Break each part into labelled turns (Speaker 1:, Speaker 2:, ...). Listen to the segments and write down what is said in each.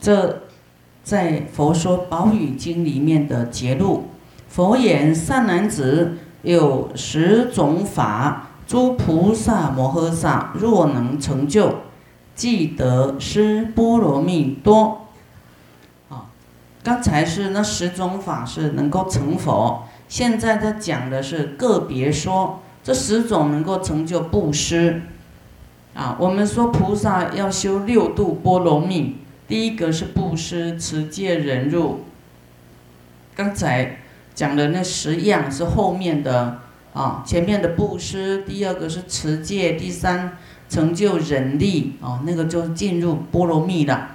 Speaker 1: 这在《佛说宝语经》里面的节录，佛言：善男子，有十种法，诸菩萨摩诃萨若能成就，即得施波罗蜜多。啊，刚才是那十种法是能够成佛，现在他讲的是个别说，这十种能够成就布施。啊，我们说菩萨要修六度波罗蜜，第一个是布施、持戒、忍辱。刚才讲的那十样是后面的啊，前面的布施，第二个是持戒，第三成就忍力啊，那个就进入波罗蜜了。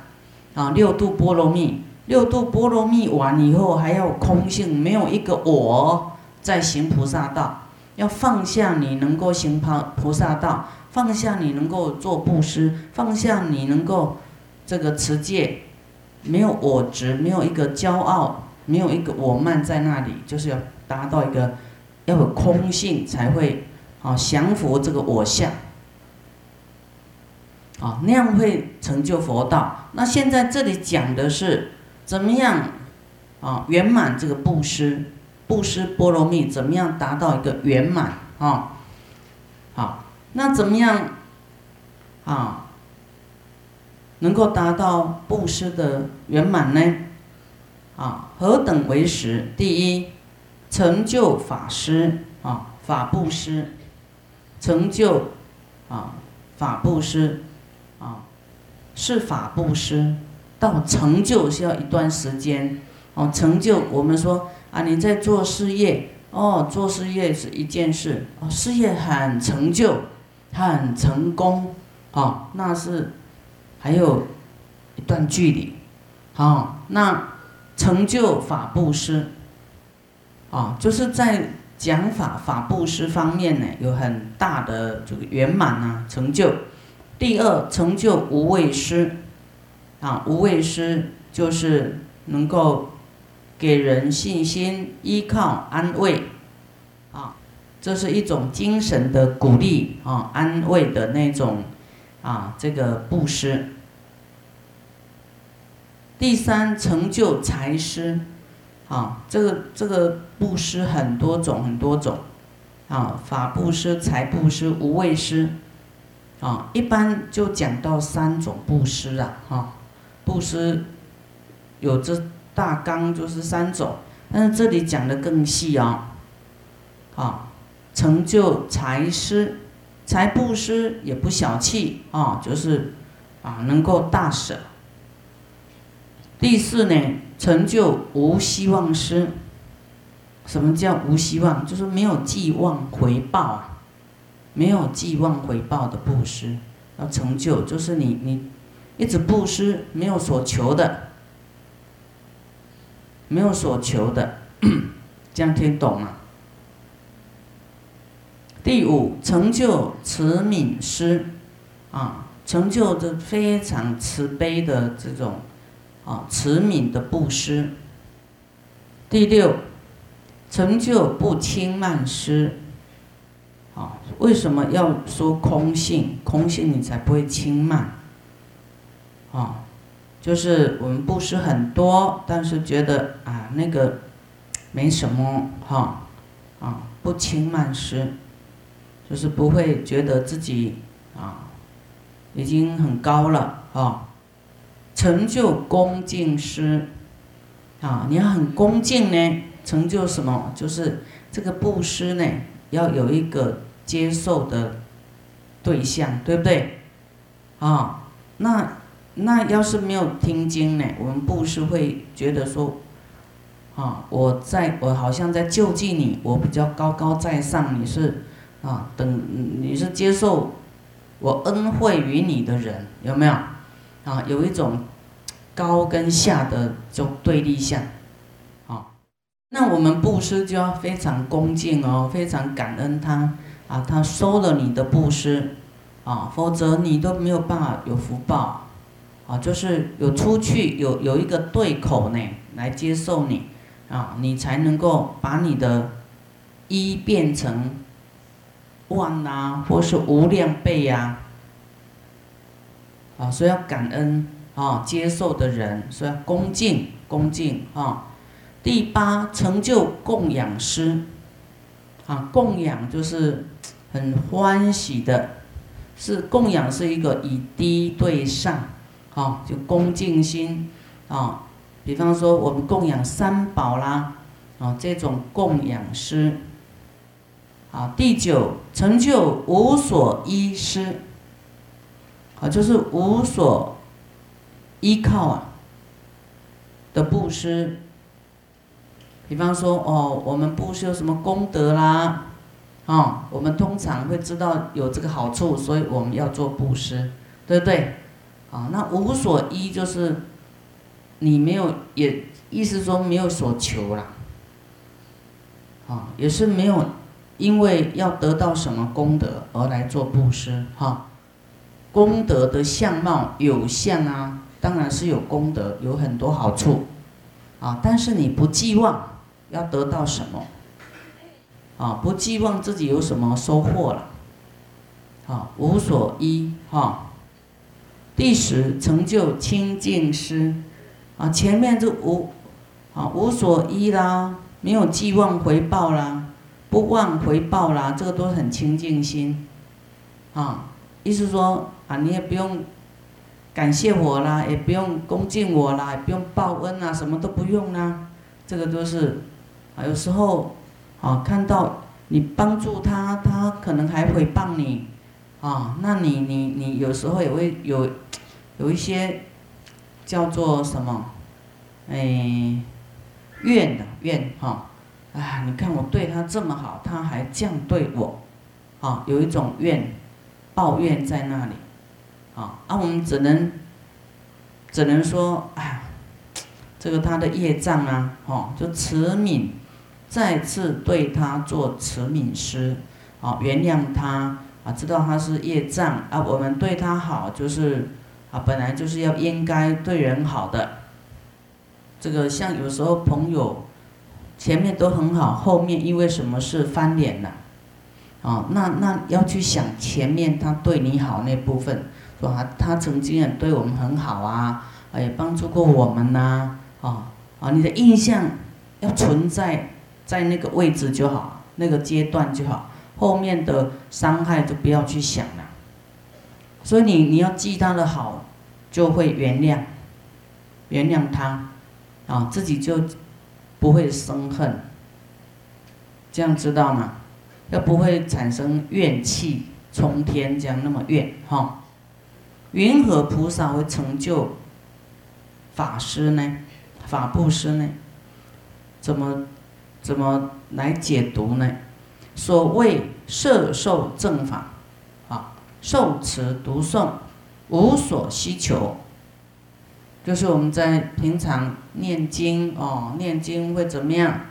Speaker 1: 啊，六度波罗蜜，六度波罗蜜完以后还要空性，没有一个我在行菩萨道，要放下你能够行菩菩萨道。放下你能够做布施，放下你能够这个持戒，没有我执，没有一个骄傲，没有一个我慢在那里，就是要达到一个要有空性才会啊降服这个我相，啊那样会成就佛道。那现在这里讲的是怎么样啊圆满这个布施，布施波罗蜜怎么样达到一个圆满啊？好。那怎么样啊？能够达到布施的圆满呢？啊，何等为实？第一，成就法师啊，法布施，成就啊，法布施啊，是法布施，到成就需要一段时间哦。成就我们说啊，你在做事业哦，做事业是一件事哦，事业很成就。很成功，啊，那是还有一段距离，啊，那成就法布施，啊，就是在讲法法布施方面呢，有很大的这个圆满啊成就。第二，成就无畏施，啊，无畏施就是能够给人信心、依靠、安慰。啊这是一种精神的鼓励啊，安慰的那种啊，这个布施。第三，成就财施，啊，这个这个布施很多种很多种，啊，法布施、财布施、无畏施，啊，一般就讲到三种布施啊，哈，布施有这大纲就是三种，但是这里讲的更细啊，啊。成就财施，财布施也不小气啊，就是啊能够大舍。第四呢，成就无希望施。什么叫无希望？就是没有寄望回报啊，没有寄望回报的布施，要成就就是你你一直布施，没有所求的，没有所求的，这样听懂吗？第五，成就慈悯施，啊，成就的非常慈悲的这种，啊，慈悯的布施。第六，成就不轻慢施，啊，为什么要说空性？空性你才不会轻慢，啊，就是我们布施很多，但是觉得啊那个没什么，哈，啊，不轻慢施。就是不会觉得自己啊已经很高了啊，成就恭敬师啊，你要很恭敬呢，成就什么？就是这个布施呢，要有一个接受的对象，对不对？啊，那那要是没有听经呢，我们布施会觉得说啊，我在我好像在救济你，我比较高高在上，你是。啊，等你是接受我恩惠于你的人，有没有？啊，有一种高跟下的这种对立相，啊，那我们布施就要非常恭敬哦，非常感恩他，啊，他收了你的布施，啊，否则你都没有办法有福报，啊，就是有出去有有一个对口呢来接受你，啊，你才能够把你的一变成。万呐，或是无量倍呀，啊，所以要感恩啊，接受的人，所以要恭敬恭敬啊。第八，成就供养师，啊，供养就是很欢喜的，是供养是一个以低对上，啊，就恭敬心啊。比方说我们供养三宝啦，啊，这种供养师。啊，第九，成就无所依施，啊，就是无所依靠啊的布施。比方说，哦，我们布施有什么功德啦？啊，我们通常会知道有这个好处，所以我们要做布施，对不对？啊，那无所依就是你没有，也意思说没有所求啦。啊，也是没有，因为要得到什么功德而来做布施，哈。功德的相貌有相啊，当然是有功德，有很多好处，啊，但是你不寄望。要得到什么？啊，不寄望自己有什么收获了。啊，无所依哈。第十，成就清净师。啊，前面就无，啊，无所依啦，没有寄望回报啦，不忘回报啦，这个都很清净心。啊，意思说啊，你也不用感谢我啦，也不用恭敬我啦，也不用报恩啊，什么都不用啦，这个都是。啊，有时候，啊，看到你帮助他，他可能还回报你，啊，那你你你有时候也会有，有一些叫做什么，哎，怨的怨哈，啊，你看我对他这么好，他还这样对我，啊，有一种怨，抱怨在那里，啊，啊，我们只能，只能说，哎，这个他的业障啊，哦，就慈悯。再次对他做慈悯师，啊，原谅他，啊，知道他是业障，啊，我们对他好，就是，啊，本来就是要应该对人好的。这个像有时候朋友，前面都很好，后面因为什么事翻脸了，啊，那那要去想前面他对你好那部分，说他，他曾经也对我们很好啊，也帮助过我们呐，啊，啊，你的印象要存在。在那个位置就好，那个阶段就好，后面的伤害就不要去想了。所以你你要记他的好，就会原谅，原谅他，啊，自己就不会生恨。这样知道吗？要不会产生怨气冲天，这样那么怨哈。云何菩萨会成就法师呢？法布施呢？怎么？怎么来解读呢？所谓摄受正法，啊，受持读诵，无所需求，就是我们在平常念经哦，念经会怎么样？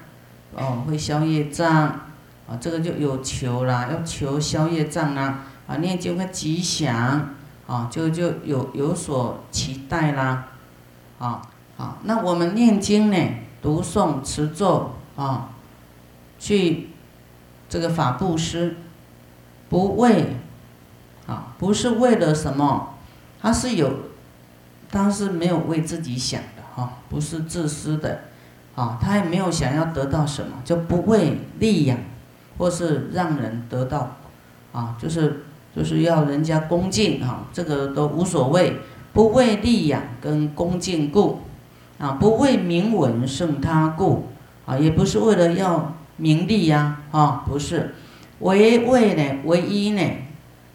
Speaker 1: 哦，会消业障，啊，这个就有求啦，要求消业障啦，啊，念经会吉祥，啊，就就有有所期待啦，啊，好，那我们念经呢，读诵持咒。啊，去这个法布施，不为啊，不是为了什么，他是有，他是没有为自己想的哈，不是自私的，啊，他也没有想要得到什么，就不为利养，或是让人得到，啊，就是就是要人家恭敬哈，这个都无所谓，不为利养跟恭敬故，啊，不为名闻胜他故。啊，也不是为了要名利呀，啊，不是，唯为呢，唯一呢，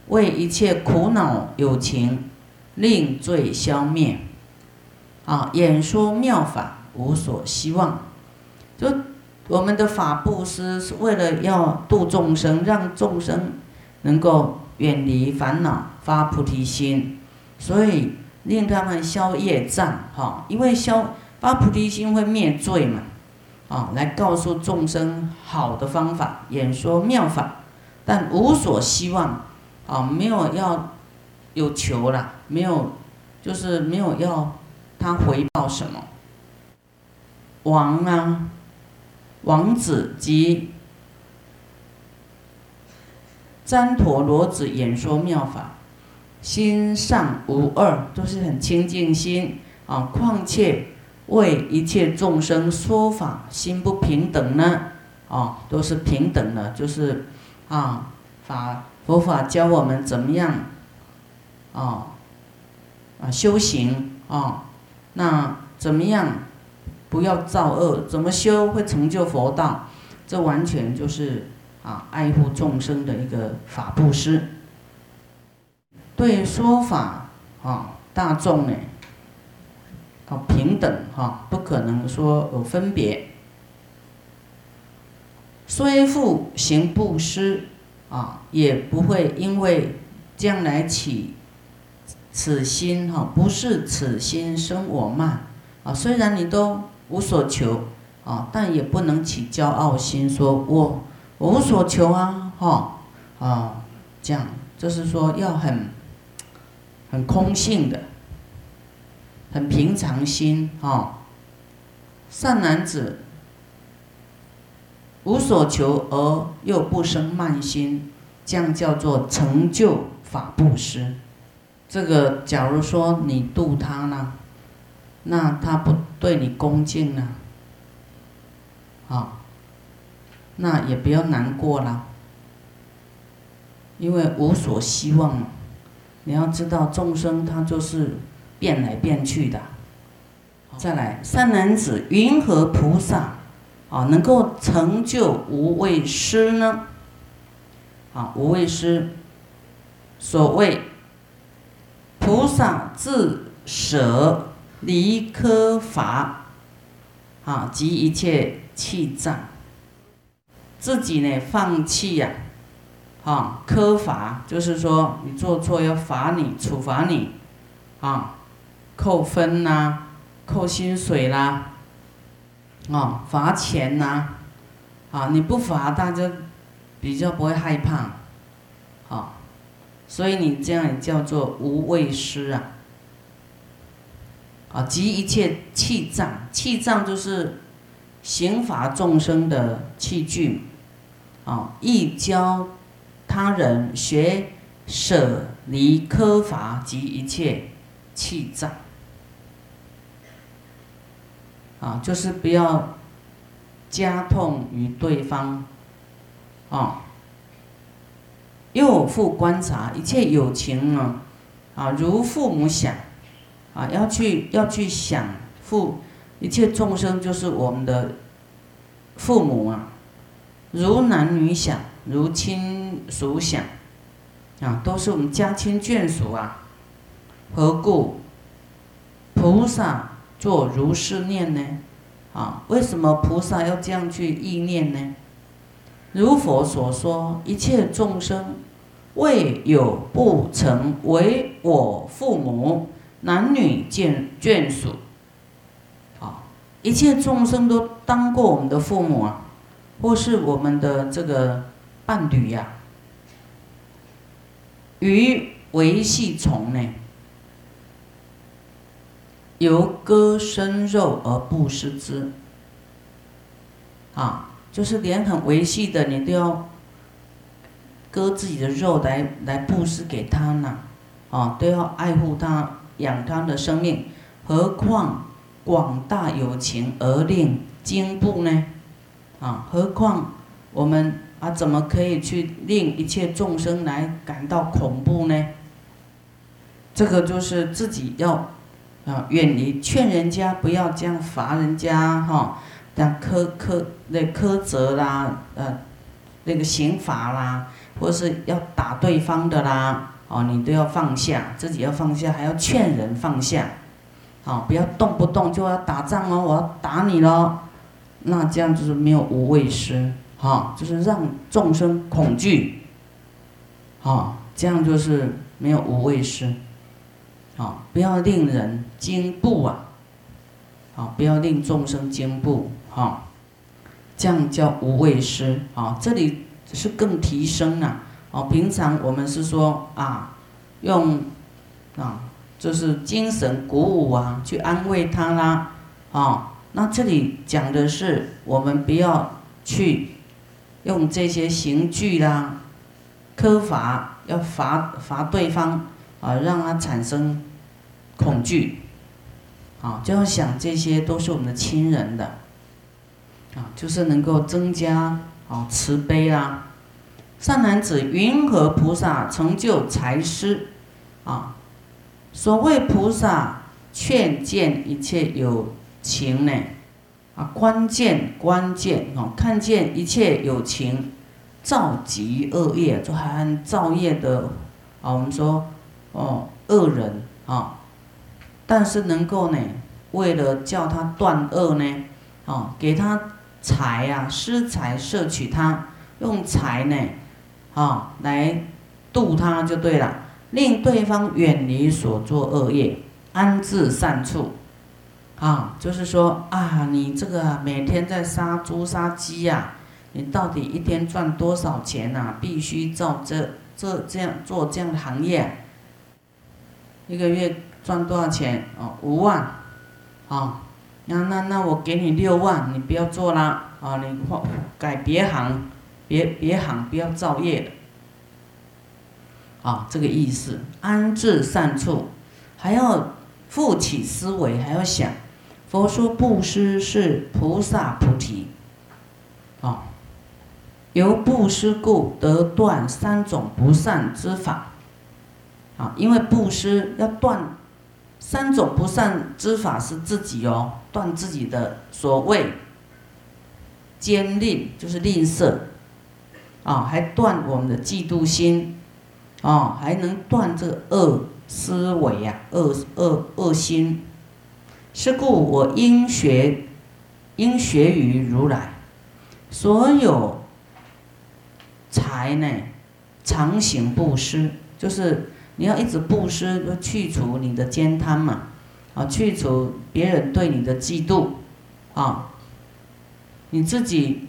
Speaker 1: 为一切苦恼有情令罪消灭，啊，演说妙法无所希望，就我们的法布施是为了要度众生，让众生能够远离烦恼，发菩提心，所以令他们消业障，哈，因为消发菩提心会灭罪嘛。啊，来告诉众生好的方法，演说妙法，但无所希望，啊，没有要有求了，没有，就是没有要他回报什么。王啊，王子及旃陀罗子演说妙法，心上无二，都是很清净心啊。况且为一切众生说法，心不平等呢？啊，都是平等的，就是啊，法佛法教我们怎么样啊啊修行啊，那怎么样不要造恶？怎么修会成就佛道？这完全就是啊爱护众生的一个法布施。对说法啊，大众呢，啊平等哈，不可能说有分别。虽复行布施啊，也不会因为将来起此心哈，不是此心生我慢啊。虽然你都无所求啊，但也不能起骄傲心，说我我无所求啊，哈啊，这样就是说要很。很空性的，很平常心哈。善男子无所求而又不生慢心，这样叫做成就法布施。这个假如说你度他呢，那他不对你恭敬呢，啊，那也不要难过了，因为无所希望。你要知道，众生他就是变来变去的。再来，善男子云何菩萨啊能够成就无畏施呢？啊，无畏施，所谓菩萨自舍离科法啊及一切气障，自己呢放弃呀。啊，科罚就是说你做错要罚你、处罚你，啊，扣分呐，扣薪水啦，啊，罚钱呐，啊，你不罚大家比较不会害怕，啊，所以你这样也叫做无畏施啊，啊，及一切器障，器障就是刑罚众生的器具，啊，易教。他人学舍离科法及一切气障，啊，就是不要加痛于对方，啊，又复观察一切有情啊，啊，如父母想，啊，要去要去想父一切众生就是我们的父母啊，如男女想。如亲属想，啊，都是我们家亲眷属啊。何故菩萨做如是念呢？啊，为什么菩萨要这样去意念呢？如佛所说，一切众生未有不曾为我父母、男女眷眷属，啊，一切众生都当过我们的父母啊，或是我们的这个。伴侣呀，于维系虫呢，由割生肉而不食之。啊，就是连很维系的，你都要割自己的肉来来布施给他呢，啊，都要爱护他，养他的生命，何况广大有情而令惊怖呢？啊，何况我们。啊，怎么可以去令一切众生来感到恐怖呢？这个就是自己要啊远离，劝人家不要这样罚人家哈，样苛苛那苛责啦，呃，那个刑罚啦，或是要打对方的啦，哦，你都要放下，自己要放下，还要劝人放下，好，不要动不动就要打仗哦，我要打你喽，那这样就是没有无畏施。哈，就是让众生恐惧，哈，这样就是没有无畏施，好，不要令人惊怖啊，啊，不要令众生惊怖，哈，这样叫无畏施，啊，这里是更提升了，哦，平常我们是说啊，用啊，就是精神鼓舞啊，去安慰他啦，啊，那这里讲的是我们不要去。用这些刑具啦，苛罚要罚罚对方，啊，让他产生恐惧，啊，就要想这些都是我们的亲人的，啊，就是能够增加啊慈悲啦。善男子，云何菩萨成就财施？啊，所谓菩萨劝见一切有情呢，啊，关键关键哦，看见一切有情造极恶业，就含造业的啊，我们说哦恶人啊，但是能够呢，为了叫他断恶呢，啊，给他财啊，施财摄取他，用财呢。啊，来度他就对了，令对方远离所作恶业，安置善处。啊，就是说啊，你这个每天在杀猪杀鸡呀，你到底一天赚多少钱呐？必须照这这这样做这样的行业，一个月赚多少钱？哦，五万。啊，那那那我给你六万，你不要做啦。啊，你换改别行。别别行，不要造业啊，这个意思。安置善处，还要复起思维，还要想。佛说布施是菩萨菩提，啊，由布施故得断三种不善之法，啊，因为布施要断三种不善之法是自己哦，断自己的所谓坚吝，就是吝啬。啊，还断我们的嫉妒心，啊，还能断这恶思维呀，恶恶恶心。是故我应学，应学于如来。所有财呢，常行布施，就是你要一直布施，去除你的奸贪嘛，啊，去除别人对你的嫉妒，啊，你自己。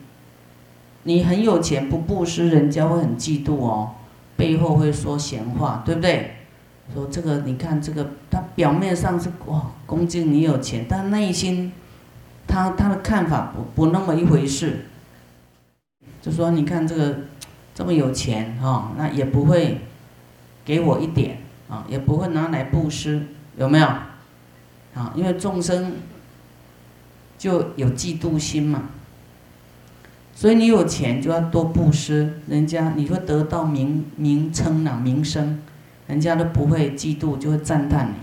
Speaker 1: 你很有钱不布施，人家会很嫉妒哦，背后会说闲话，对不对？说这个，你看这个，他表面上是哇恭敬你有钱，但内心他他的看法不不那么一回事。就说你看这个这么有钱哈，那也不会给我一点啊，也不会拿来布施，有没有？啊，因为众生就有嫉妒心嘛。所以你有钱就要多布施，人家你会得到名名称啊名声，人家都不会嫉妒，就会赞叹你，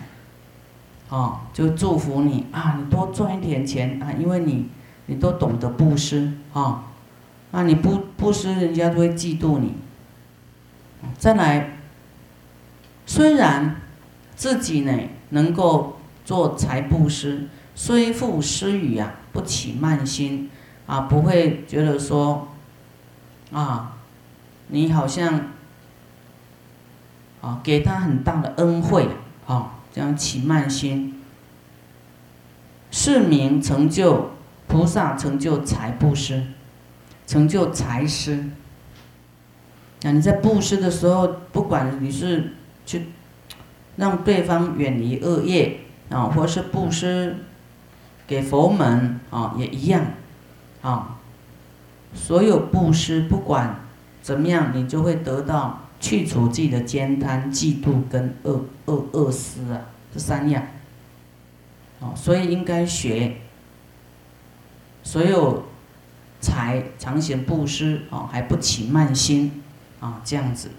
Speaker 1: 哦，就祝福你啊，你多赚一点钱啊，因为你你都懂得布施啊，啊你不布施，人家就会嫉妒你。再来，虽然自己呢能够做财布施，虽复施语啊，不起慢心。啊，不会觉得说，啊，你好像，啊，给他很大的恩惠，啊，这样起慢心，是名成就菩萨成就财布施，成就财施。那你在布施的时候，不管你是去让对方远离恶业，啊，或是布施给佛门，啊，也一样。啊，所有布施不管怎么样，你就会得到去除自己的奸贪、嫉妒跟恶恶恶思啊，这三样。哦，所以应该学所有财常行布施哦，还不起慢心啊，这样子。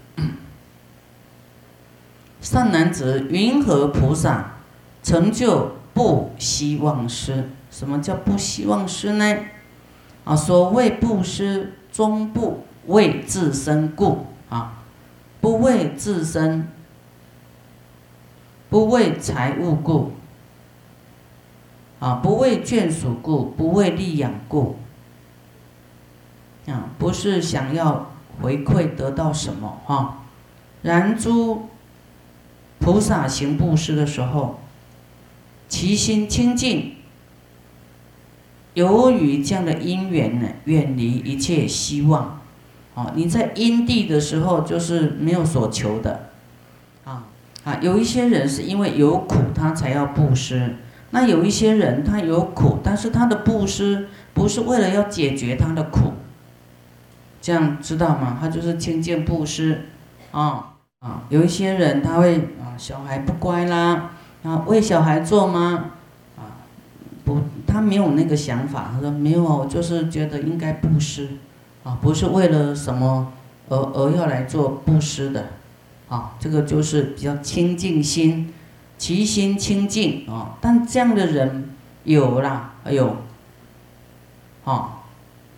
Speaker 1: 善男子，云何菩萨成就不希望施？什么叫不希望施呢？啊，所谓不施，终不为自身故啊，不为自身，不为财物故啊，不为眷属故，不为利养故啊，不是想要回馈得到什么哈。然诸菩萨行布施的时候，其心清净。由于这样的因缘呢，远离一切希望，哦，你在因地的时候就是没有所求的，啊啊，有一些人是因为有苦他才要布施，那有一些人他有苦，但是他的布施不是为了要解决他的苦，这样知道吗？他就是清净布施，啊。啊，有一些人他会啊，小孩不乖啦，啊，为小孩做吗？啊，不，他没有那个想法，他说没有，就是觉得应该布施，啊，不是为了什么而而要来做布施的，啊，这个就是比较清净心，其心清净啊，但这样的人有啦，有，啊，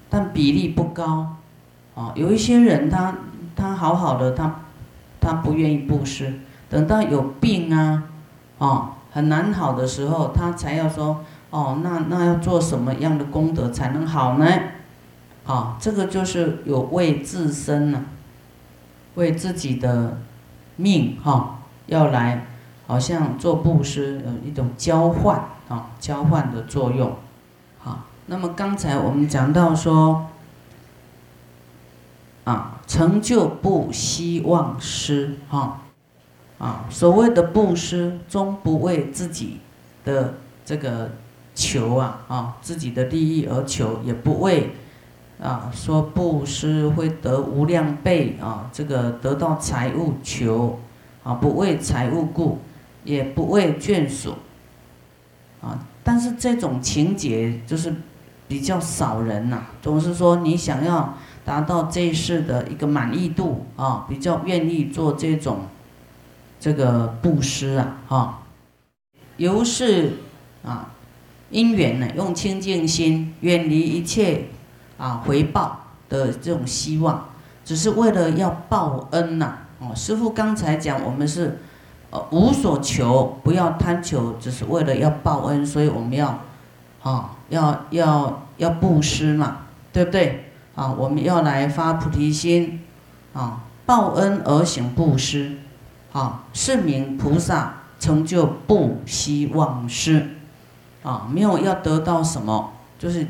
Speaker 1: 但比例不高，啊，有一些人他他好好的他。他不愿意布施，等到有病啊，哦，很难好的时候，他才要说，哦，那那要做什么样的功德才能好呢？啊，这个就是有为自身呢，为自己的命哈，要来好像做布施，有一种交换啊，交换的作用。好，那么刚才我们讲到说。啊，成就不希望失哈，啊，所谓的布施，终不为自己的这个求啊啊，自己的利益而求，也不为啊说布施会得无量倍啊，这个得到财物求啊，不为财物故，也不为眷属啊，但是这种情节就是比较少人呐，总是说你想要。达到这一世的一个满意度啊，比较愿意做这种这个布施啊，哈，由是啊因缘呢，用清净心远离一切啊回报的这种希望，只是为了要报恩呐。哦，师父刚才讲，我们是呃无所求，不要贪求，只是为了要报恩，所以我们要啊要要要布施嘛，对不对？啊，我们要来发菩提心，啊，报恩而行布施，啊，是名菩萨成就不希望施，啊，没有要得到什么，就是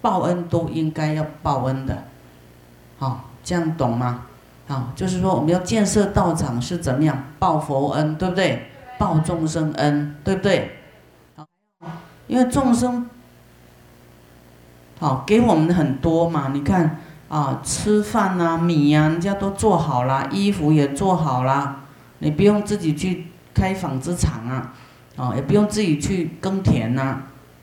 Speaker 1: 报恩都应该要报恩的，好，这样懂吗？啊，就是说我们要建设道场是怎么样报佛恩，对不对？报众生恩，对不对？因为众生。好，给我们很多嘛？你看啊，吃饭呐，米呀，人家都做好了，衣服也做好了，你不用自己去开纺织厂啊，哦，也不用自己去耕田呐，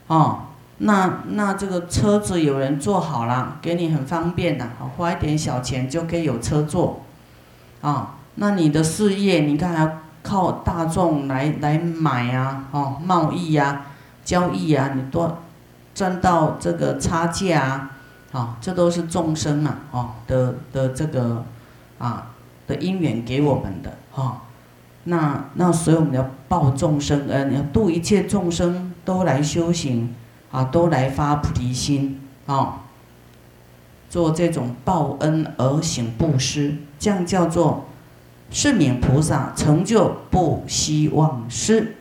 Speaker 1: 哦，那那这个车子有人做好了，给你很方便的，花一点小钱就可以有车坐，啊，那你的事业，你看还要靠大众来来买啊，哦，贸易呀，交易呀，你多。赚到这个差价啊，啊，这都是众生嘛，哦的的这个啊的因缘给我们的，哈，那那所以我们要报众生恩，要度一切众生都来修行，啊，都来发菩提心，啊，做这种报恩而行布施，这样叫做是名菩萨成就不希望施。